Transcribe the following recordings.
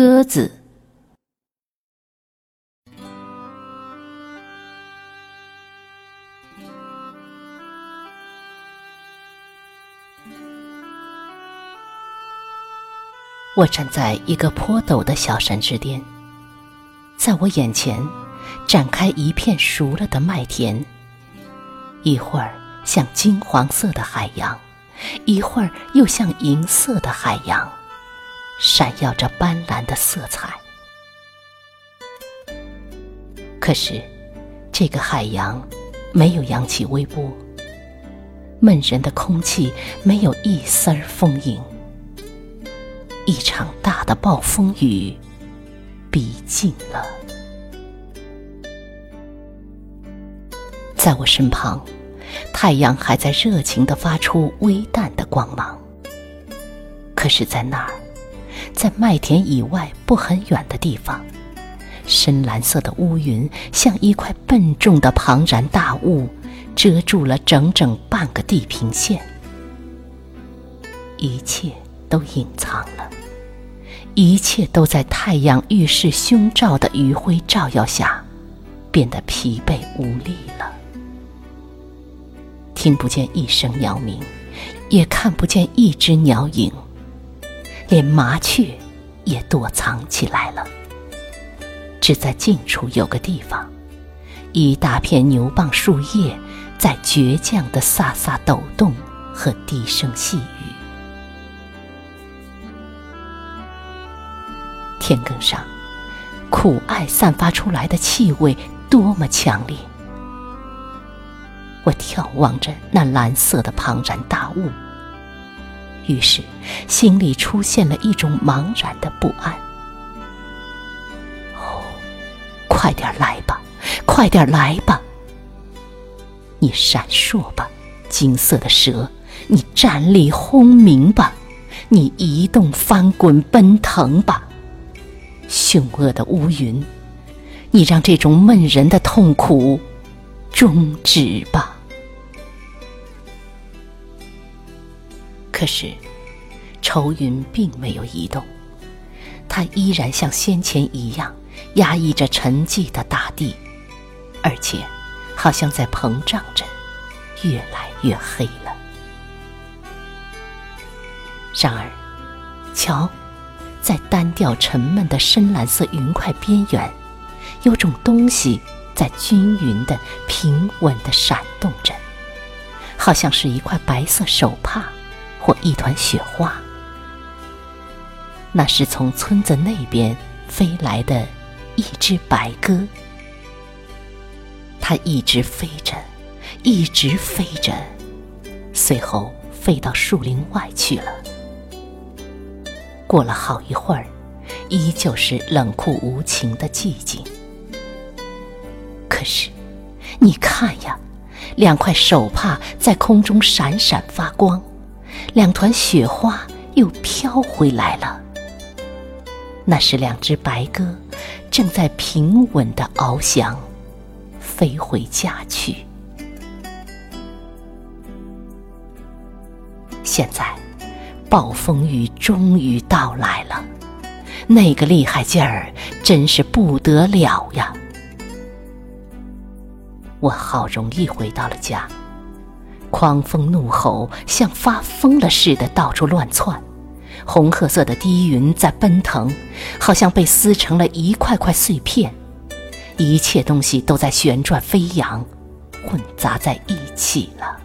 鸽子。我站在一个坡陡的小山之巅，在我眼前展开一片熟了的麦田，一会儿像金黄色的海洋，一会儿又像银色的海洋，闪耀着斑斓的色彩。可是，这个海洋没有扬起微波，闷人的空气没有一丝儿丰盈。一场大的暴风雨逼近了，在我身旁，太阳还在热情的发出微淡的光芒。可是，在那儿，在麦田以外不很远的地方，深蓝色的乌云像一块笨重的庞然大物，遮住了整整半个地平线，一切都隐藏了。一切都在太阳浴室胸罩的余晖照耀下，变得疲惫无力了。听不见一声鸟鸣，也看不见一只鸟影，连麻雀也躲藏起来了。只在近处有个地方，一大片牛蒡树叶在倔强的飒飒抖动和低声细语。田埂上，苦艾散发出来的气味多么强烈！我眺望着那蓝色的庞然大物，于是心里出现了一种茫然的不安。哦，快点来吧，快点来吧！你闪烁吧，金色的蛇！你站立轰鸣吧，你移动翻滚奔腾吧！凶恶的乌云，你让这种闷人的痛苦终止吧。可是，愁云并没有移动，它依然像先前一样压抑着沉寂的大地，而且好像在膨胀着，越来越黑了。然而，瞧。在单调沉闷的深蓝色云块边缘，有种东西在均匀的、平稳的闪动着，好像是一块白色手帕或一团雪花。那是从村子那边飞来的一只白鸽，它一直飞着，一直飞着，随后飞到树林外去了。过了好一会儿，依旧是冷酷无情的寂静。可是，你看呀，两块手帕在空中闪闪发光，两团雪花又飘回来了。那是两只白鸽，正在平稳的翱翔，飞回家去。现在。暴风雨终于到来了，那个厉害劲儿真是不得了呀！我好容易回到了家，狂风怒吼像发疯了似的到处乱窜，红褐色的低云在奔腾，好像被撕成了一块块碎片，一切东西都在旋转飞扬，混杂在一起了。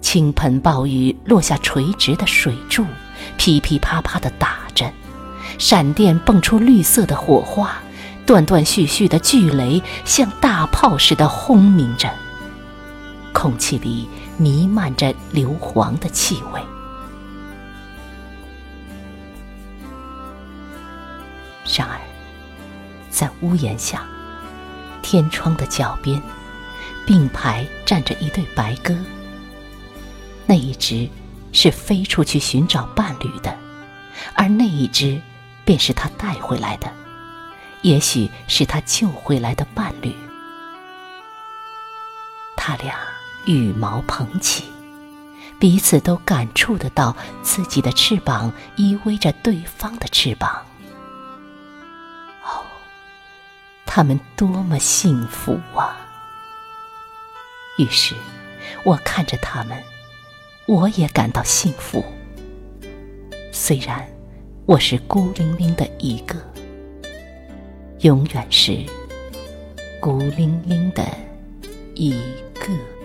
倾盆暴雨落下，垂直的水柱噼噼啪啪地打着，闪电蹦出绿色的火花，断断续续的巨雷像大炮似的轰鸣着，空气里弥漫着硫磺的气味。然而，在屋檐下，天窗的角边，并排站着一对白鸽。那一只是飞出去寻找伴侣的，而那一只便是他带回来的，也许是他救回来的伴侣。他俩羽毛捧起彼此都感触得到自己的翅膀依偎着对方的翅膀。哦他们多么幸福啊！于是我看着他们我也感到幸福。虽然我是孤零零的一个永远是孤零零的一个。